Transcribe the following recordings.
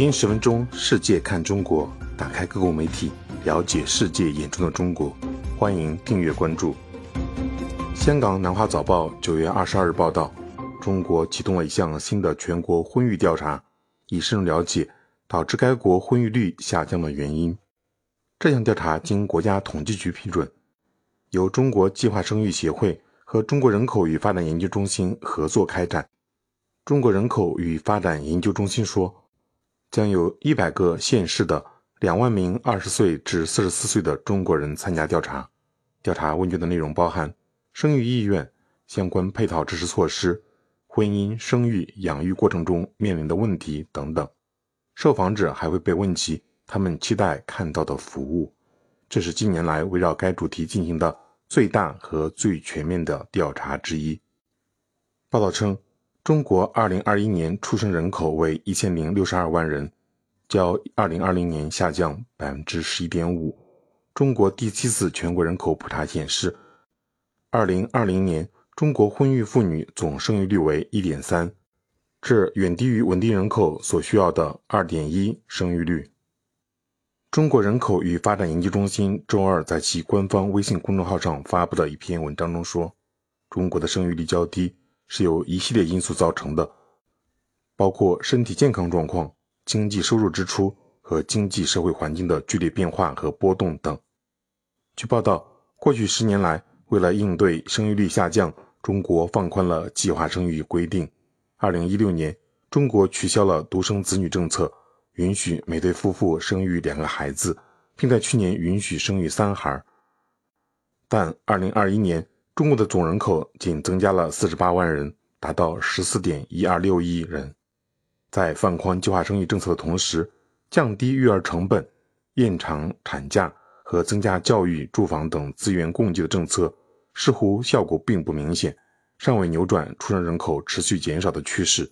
天十分钟，世界看中国，打开各国媒体，了解世界眼中的中国。欢迎订阅关注。香港南华早报九月二十二日报道，中国启动了一项新的全国婚育调查，以深入了解导致该国婚育率下降的原因。这项调查经国家统计局批准，由中国计划生育协会和中国人口与发展研究中心合作开展。中国人口与发展研究中心说。将有一百个县市的两万名二十岁至四十四岁的中国人参加调查。调查问卷的内容包含生育意愿、相关配套支持措施、婚姻、生育、养育过程中面临的问题等等。受访者还会被问及他们期待看到的服务。这是近年来围绕该主题进行的最大和最全面的调查之一。报道称。中国2021年出生人口为1062万人，较2020年下降11.5%。中国第七次全国人口普查显示，2020年中国婚育妇女总生育率为1.3，这远低于稳定人口所需要的2.1生育率。中国人口与发展研究中心周二在其官方微信公众号上发布的一篇文章中说，中国的生育率较低。是由一系列因素造成的，包括身体健康状况、经济收入支出和经济社会环境的剧烈变化和波动等。据报道，过去十年来，为了应对生育率下降，中国放宽了计划生育规定。二零一六年，中国取消了独生子女政策，允许每对夫妇生育两个孩子，并在去年允许生育三孩。但二零二一年，中国的总人口仅增加了四十八万人，达到十四点一二六亿人。在放宽计划生育政策的同时，降低育儿成本、延长产假和增加教育、住房等资源供给的政策，似乎效果并不明显，尚未扭转出生人口持续减少的趋势。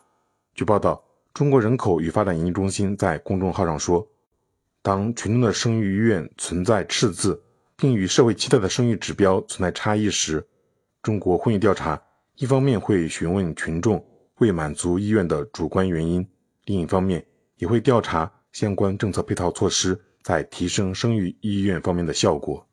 据报道，中国人口与发展研究中心在公众号上说：“当群众的生育意愿存在赤字，并与社会期待的生育指标存在差异时，”中国婚育调查一方面会询问群众未满足意愿的主观原因，另一方面也会调查相关政策配套措施在提升生育意愿方面的效果。